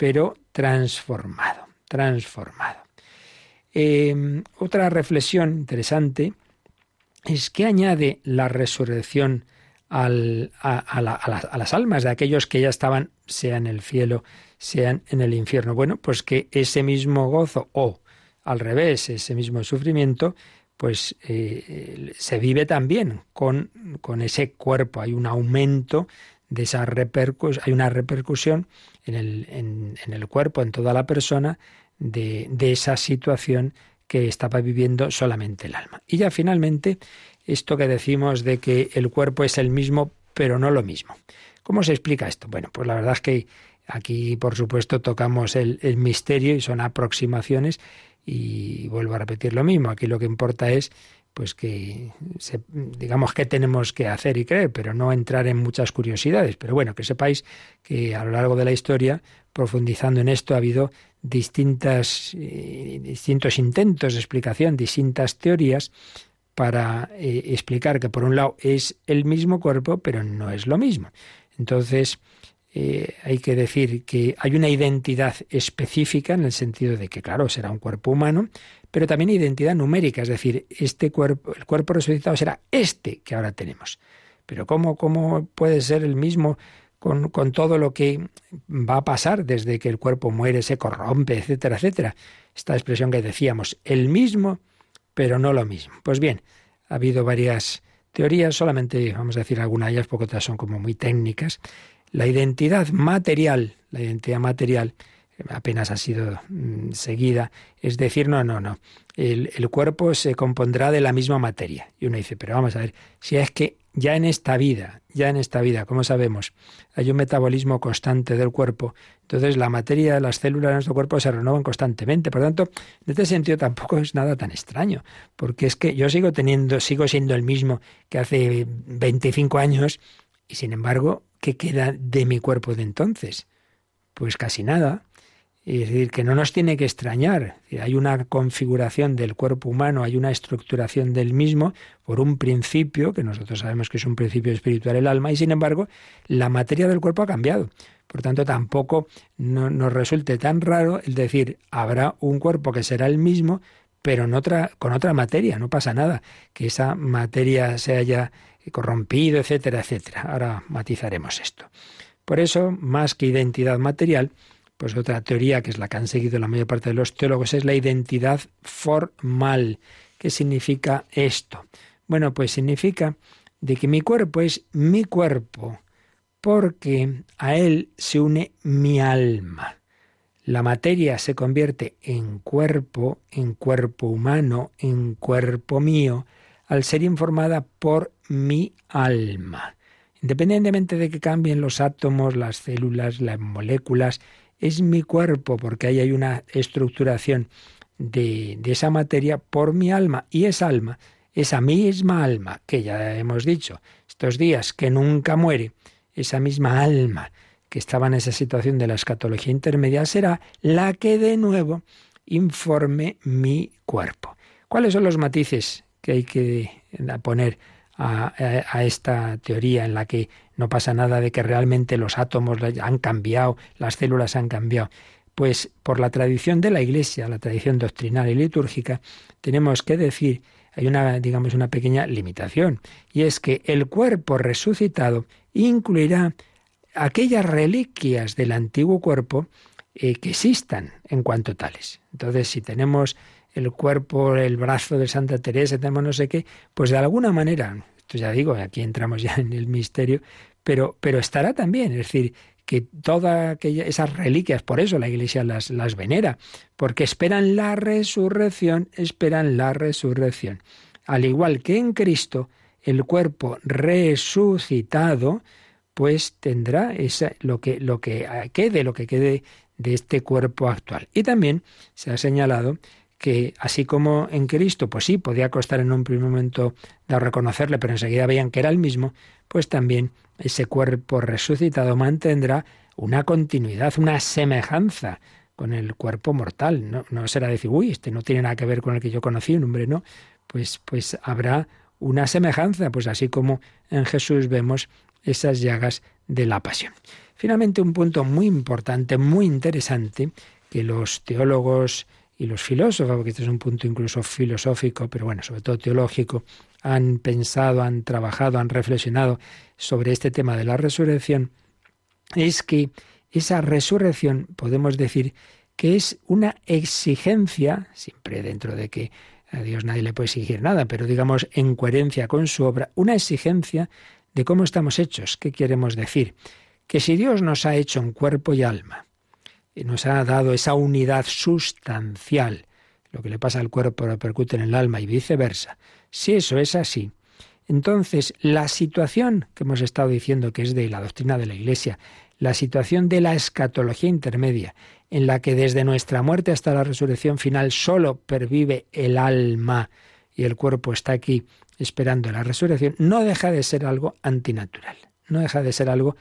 S2: pero transformado, transformado. Eh, otra reflexión interesante es que añade la resurrección a, las almas de aquellos que ya estaban, sea en el cielo, sean en el infierno. Bueno, pues que ese mismo gozo o al revés, ese mismo sufrimiento, pues eh, se vive también con, con, ese cuerpo. Hay un aumento de esa repercusión, hay una repercusión en el, en, el, cuerpo, en toda la persona, de, de esa situación que estaba viviendo solamente el alma. Y ya finalmente, esto que decimos de que el cuerpo es el mismo, pero no lo mismo. ¿Cómo se explica esto? Bueno, pues la verdad es que aquí, por supuesto, tocamos el, misterio y son aproximaciones y vuelvo a repetir lo mismo. Aquí lo que importa es pues que digamos que tenemos que hacer y creer, pero no entrar en muchas curiosidades. Pero bueno, que sepáis que a lo largo de la historia, profundizando en esto, ha habido distintas, eh, distintos intentos de explicación, distintas teorías para eh, explicar que por un lado es el mismo cuerpo, pero no es lo mismo. Entonces, eh, hay que decir que hay una identidad específica en el sentido de que, claro, será un cuerpo humano, pero también identidad numérica, es decir, este cuerpo, el cuerpo resucitado será este que ahora tenemos. Pero ¿cómo, cómo puede ser el mismo con, con, todo lo que va a pasar desde que el cuerpo muere, se corrompe, etcétera, etcétera. Esta expresión que decíamos, el mismo, pero no lo mismo. Pues bien, ha habido varias teorías, solamente vamos a decir algunas de ellas, porque otras son como muy técnicas. La identidad material, la identidad material apenas ha sido mm, seguida, es decir, no, no, no, el, el, cuerpo se compondrá de la misma materia. Y uno dice, pero vamos a ver, si es que ya en esta vida, ya en esta vida, como sabemos, hay un metabolismo constante del cuerpo, entonces la materia las células de nuestro cuerpo se renuevan constantemente. Por lo tanto, en este sentido tampoco es nada tan extraño, porque es que yo sigo teniendo, sigo siendo el mismo que hace 25 años, y sin embargo, ¿qué queda de mi cuerpo de entonces? Pues casi nada. Es decir, que no nos tiene que extrañar. Hay una configuración del cuerpo humano, hay una estructuración del mismo por un principio, que nosotros sabemos que es un principio espiritual el alma, y sin embargo, la materia del cuerpo ha cambiado. Por tanto, tampoco nos resulte tan raro el decir, habrá un cuerpo que será el mismo, pero otra, con otra materia, no pasa nada, que esa materia se haya corrompido, etcétera, etcétera. Ahora matizaremos esto. Por eso, más que identidad material, pues otra teoría, que es la que han seguido la mayor parte de los teólogos, es la identidad formal. ¿Qué significa esto? Bueno, pues significa de que mi cuerpo es mi cuerpo, porque a él se une mi alma. La materia se convierte en cuerpo, en cuerpo humano, en cuerpo mío, al ser informada por mi alma. Independientemente de que cambien los átomos, las células, las moléculas, es mi cuerpo, porque ahí hay una estructuración de, de, esa materia por mi alma. Y esa alma, esa misma alma, que ya hemos dicho estos días, que nunca muere, esa misma alma que estaba en esa situación de la escatología intermedia, será la que de nuevo informe mi cuerpo. ¿Cuáles son los matices que hay que poner a, esta teoría en la que no pasa nada de que realmente los átomos han cambiado, las células han cambiado. Pues por la tradición de la Iglesia, la tradición doctrinal y litúrgica, tenemos que decir, hay una, digamos, una pequeña limitación, y es que el cuerpo resucitado incluirá aquellas reliquias del antiguo cuerpo eh, que existan en cuanto tales. Entonces, si tenemos el cuerpo, el brazo de Santa Teresa, tenemos no sé qué, pues de alguna manera, esto ya digo, aquí entramos ya en el misterio, pero, pero estará también, es decir, que todas esas reliquias, por eso la Iglesia las, las venera, porque esperan la resurrección, esperan la resurrección. Al igual que en Cristo, el cuerpo resucitado, pues tendrá esa, lo, que, lo que quede, lo que quede de este cuerpo actual. Y también se ha señalado que así como en Cristo, pues sí, podía costar en un primer momento de reconocerle, pero enseguida veían que era el mismo, pues también ese cuerpo resucitado mantendrá una continuidad, una semejanza con el cuerpo mortal. No, será decir, uy, este no tiene nada que ver con el que yo conocí, un hombre, no. Pues, pues habrá una semejanza, pues así como en Jesús vemos esas llagas de la pasión. Finalmente, un punto muy importante, muy interesante, que los teólogos y los filósofos, porque este es un punto incluso filosófico, pero bueno, sobre todo teológico, han pensado, han trabajado, han reflexionado sobre este tema de la resurrección, es que esa resurrección podemos decir que es una exigencia, siempre dentro de que a Dios nadie le puede exigir nada, pero digamos en coherencia con su obra, una exigencia de cómo estamos hechos. ¿Qué queremos decir? Que si Dios nos ha hecho en cuerpo y alma, nos ha dado esa unidad sustancial. Lo que le pasa al cuerpo repercute en el alma y viceversa. Si eso es así, entonces la situación que hemos estado diciendo que es de la doctrina de la Iglesia, la situación de la escatología intermedia, en la que desde nuestra muerte hasta la resurrección final solo pervive el alma y el cuerpo está aquí esperando la resurrección, no deja de ser algo antinatural, no deja de ser algo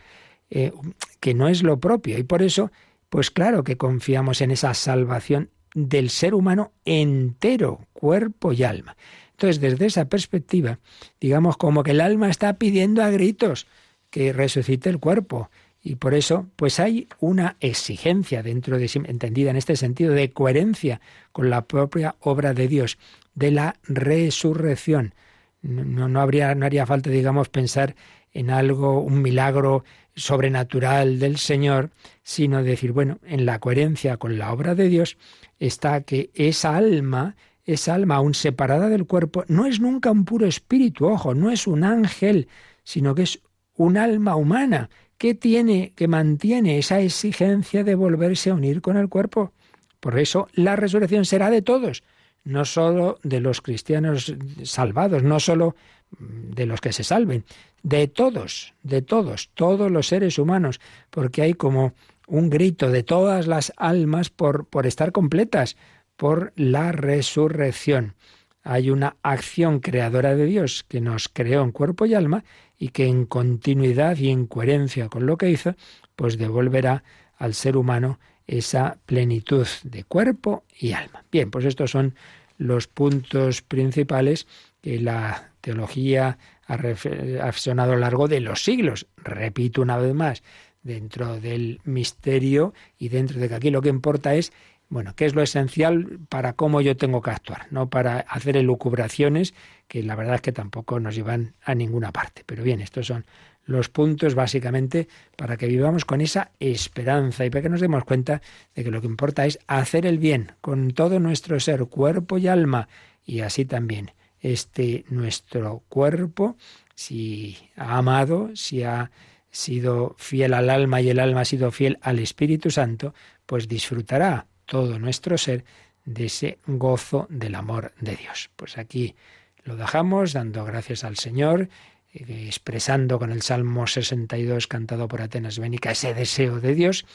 S2: eh, que no es lo propio. Y por eso pues claro que confiamos en esa salvación del ser humano entero, cuerpo y alma. Entonces, desde esa perspectiva, digamos como que el alma está pidiendo a gritos que resucite el cuerpo. Y por eso, pues hay una exigencia dentro de sí, entendida en este sentido, de coherencia con la propia obra de Dios, de la resurrección. No, no, habría, no haría falta, digamos, pensar en algo, un milagro sobrenatural del Señor, sino decir, bueno, en la coherencia con la obra de Dios está que esa alma, esa alma aún separada del cuerpo, no es nunca un puro espíritu, ojo, no es un ángel, sino que es un alma humana que tiene, que mantiene esa exigencia de volverse a unir con el cuerpo. Por eso la resurrección será de todos, no solo de los cristianos salvados, no solo de los que se salven, de todos, de todos, todos los seres humanos, porque hay como un grito de todas las almas por, por estar completas, por la resurrección. Hay una acción creadora de Dios que nos creó en cuerpo y alma y que en continuidad y en coherencia con lo que hizo, pues devolverá al ser humano esa plenitud de cuerpo y alma. Bien, pues estos son los puntos principales que la teología ha reflexionado a lo largo de los siglos. Repito una vez más, dentro del misterio y dentro de que aquí lo que importa es, bueno, qué es lo esencial para cómo yo tengo que actuar, no para hacer elucubraciones que la verdad es que tampoco nos llevan a ninguna parte. Pero bien, estos son los puntos básicamente para que vivamos con esa esperanza y para que nos demos cuenta de que lo que importa es hacer el bien con todo nuestro ser, cuerpo y alma, y así también este nuestro cuerpo, si ha amado, si ha sido fiel al alma y el alma ha sido fiel al Espíritu Santo, pues disfrutará todo nuestro ser de ese gozo del amor de Dios. Pues aquí lo dejamos dando gracias al Señor, eh, expresando con el Salmo 62 cantado por Atenas Bénica ese deseo de Dios.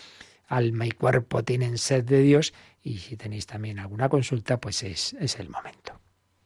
S2: Alma y cuerpo tienen sed de Dios y si tenéis también alguna consulta, pues es, es el momento.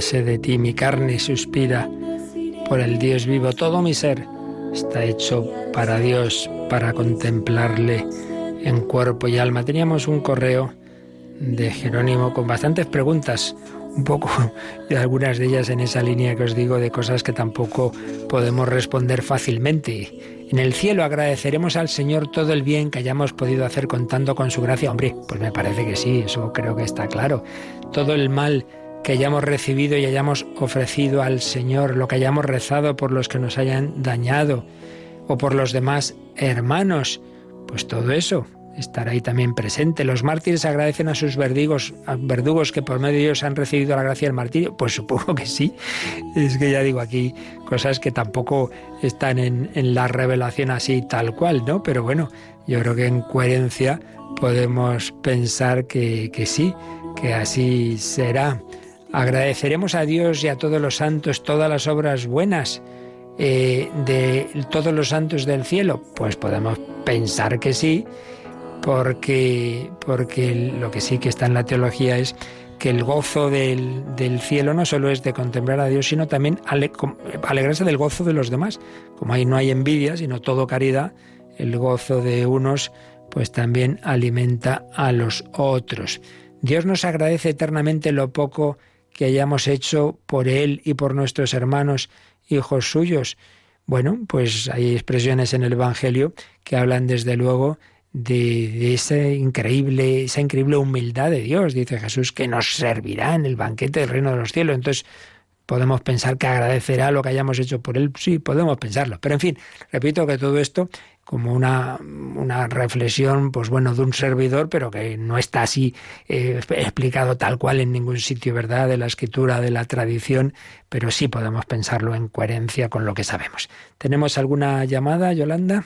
S2: sed de ti, mi carne suspira por el Dios vivo, todo mi ser está hecho para Dios, para contemplarle en cuerpo y alma. Teníamos un correo de Jerónimo con bastantes preguntas, un poco de algunas de ellas en esa línea que os digo de cosas que tampoco podemos responder fácilmente. En el cielo agradeceremos al Señor todo el bien que hayamos podido hacer contando con su gracia. Hombre, pues me parece que sí, eso creo que está claro. Todo el mal que hayamos recibido y hayamos ofrecido al Señor, lo que hayamos rezado por los que nos hayan dañado o por los demás hermanos, pues todo eso estará ahí también presente. Los mártires agradecen a sus verdugos, a verdugos que por medio de ellos han recibido la gracia del martirio. Pues supongo que sí. Es que ya digo aquí cosas que tampoco están en, en la revelación así tal cual, ¿no? Pero bueno, yo creo que en coherencia podemos pensar que, que sí, que así será. Agradeceremos a Dios y a todos los santos todas las obras buenas eh, de todos los santos del cielo. Pues podemos pensar que sí, porque, porque lo que sí que está en la teología es que el gozo del, del, cielo no solo es de contemplar a Dios, sino también alegrarse del gozo de los demás. Como ahí no hay envidia, sino todo caridad, el gozo de unos pues también alimenta a los otros. Dios nos agradece eternamente lo poco que hayamos hecho por Él y por nuestros hermanos, hijos suyos. Bueno, pues hay expresiones en el Evangelio que hablan desde luego de, esa increíble, esa increíble humildad de Dios, dice Jesús, que nos servirá en el banquete del reino de los cielos. Entonces, podemos pensar que agradecerá lo que hayamos hecho por él, sí, podemos pensarlo. Pero en fin, repito que todo esto como una, una, reflexión, pues bueno, de un servidor, pero que no está así eh, explicado tal cual en ningún sitio, ¿verdad?, de la escritura, de la tradición, pero sí podemos pensarlo en coherencia con lo que sabemos. ¿Tenemos alguna llamada, Yolanda?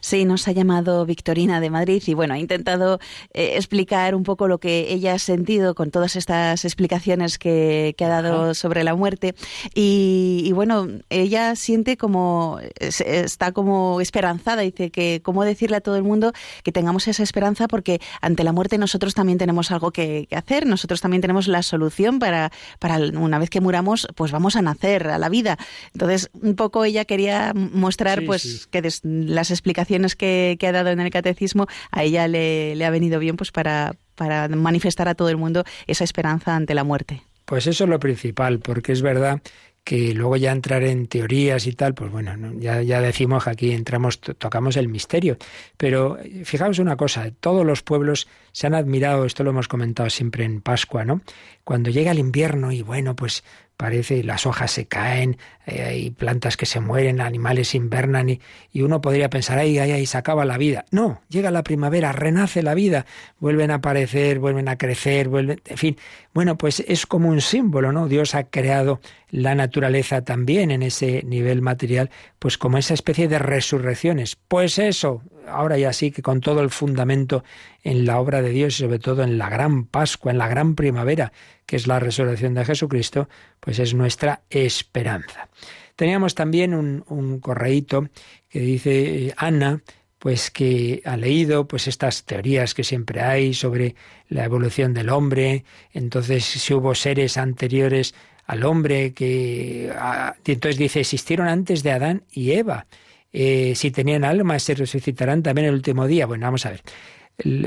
S3: Sí, nos ha llamado Victorina de Madrid y bueno, ha intentado eh, explicar un poco lo que ella ha sentido con todas estas explicaciones que, ha dado sobre la muerte. Y, bueno, ella siente como, está como esperanzada, dice que cómo decirle a todo el mundo que tengamos esa esperanza porque ante la muerte nosotros también tenemos algo que, hacer, nosotros también tenemos la solución para, para una vez que muramos, pues vamos a nacer a la vida. Entonces, un poco ella quería mostrar pues que las explicaciones que, ha dado en el catecismo, a ella le, ha venido bien pues para, para manifestar a todo el mundo esa esperanza ante la muerte.
S2: Pues eso es lo principal, porque es verdad que luego ya entrar en teorías y tal, pues bueno, ya, decimos que aquí entramos, tocamos el misterio. Pero fijaos una cosa, todos los pueblos se han admirado, esto lo hemos comentado siempre en Pascua, ¿no? Cuando llega el invierno y bueno, pues parece, las hojas se caen, eh, hay plantas que se mueren, animales invernan y, y uno podría pensar, ahí, ahí, ahí, se acaba la vida. No, llega la primavera, renace la vida, vuelven a aparecer, vuelven a crecer, vuelven, en fin. Bueno, pues es como un símbolo, ¿no? Dios ha creado la naturaleza también en ese nivel material, pues como esa especie de resurrecciones. Pues eso, ahora ya sí que con todo el fundamento en la obra de Dios y sobre todo en la gran Pascua, en la gran primavera, que es la resurrección de Jesucristo, pues es nuestra esperanza. Teníamos también un, un correíto que dice eh, Ana, pues que ha leído pues estas teorías que siempre hay sobre la evolución del hombre, entonces si hubo seres anteriores al hombre que ah, entonces dice existieron antes de Adán y Eva. Eh, si tenían alma se resucitarán también el último día. Bueno, vamos a ver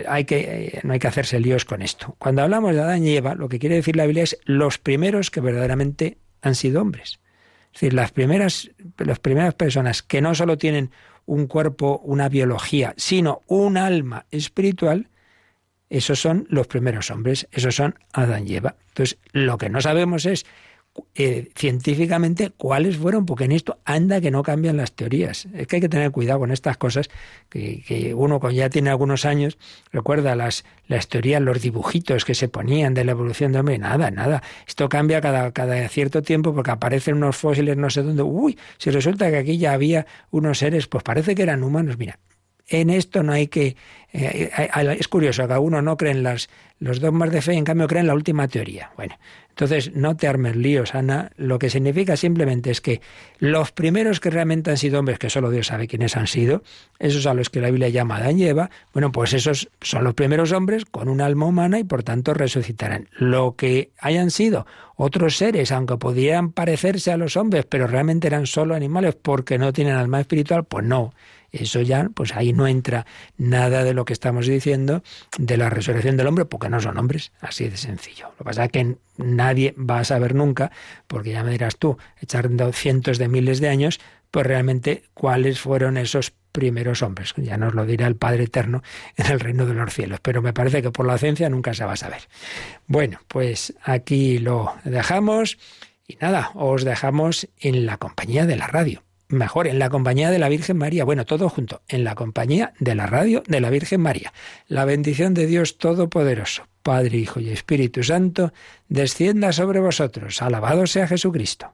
S2: hay que, no hay que hacerse líos con esto. Cuando hablamos de Adán y Eva, lo que quiere decir la Biblia es los primeros que verdaderamente han sido hombres. Es decir, las primeras, las primeras personas que no solo tienen un cuerpo, una biología, sino un alma espiritual, esos son los primeros hombres, esos son Adán y Eva. Entonces, lo que no sabemos es eh, científicamente cuáles fueron, porque en esto anda que no cambian las teorías. Es que hay que tener cuidado con estas cosas, que, uno ya tiene algunos años recuerda las, las teorías, los dibujitos que se ponían de la evolución de hombre, nada, nada. Esto cambia cada, cada cierto tiempo porque aparecen unos fósiles no sé dónde. Uy, si resulta que aquí ya había unos seres, pues parece que eran humanos. Mira, en esto no hay que... Eh, es curioso, que uno no cree en las, los dogmas de fe, en cambio cree en la última teoría. Bueno, entonces no te armes líos, Ana. Lo que significa simplemente es que los primeros que realmente han sido hombres, que solo Dios sabe quiénes han sido, esos a los que la Biblia llama Adán bueno, pues esos son los primeros hombres con un alma humana y por tanto resucitarán. Lo que hayan sido otros seres, aunque podían parecerse a los hombres, pero realmente eran solo animales porque no tienen alma espiritual, pues no eso ya, pues ahí no entra nada de que estamos diciendo de la resurrección del hombre, porque no son hombres, así de sencillo. Lo que pasa es que nadie va a saber nunca, porque ya me dirás tú, echando cientos de miles de años, pues realmente cuáles fueron esos primeros hombres. Ya nos lo dirá el Padre Eterno en el reino de los cielos, pero me parece que por la ciencia nunca se va a saber. Bueno, pues aquí lo dejamos y nada, os dejamos en la compañía de la radio mejor, en la compañía de la Virgen María. Bueno, todo junto, en la compañía de la radio de la Virgen María. La bendición de Dios Todopoderoso, Padre, Hijo y Espíritu Santo, descienda sobre vosotros. Alabado sea Jesucristo.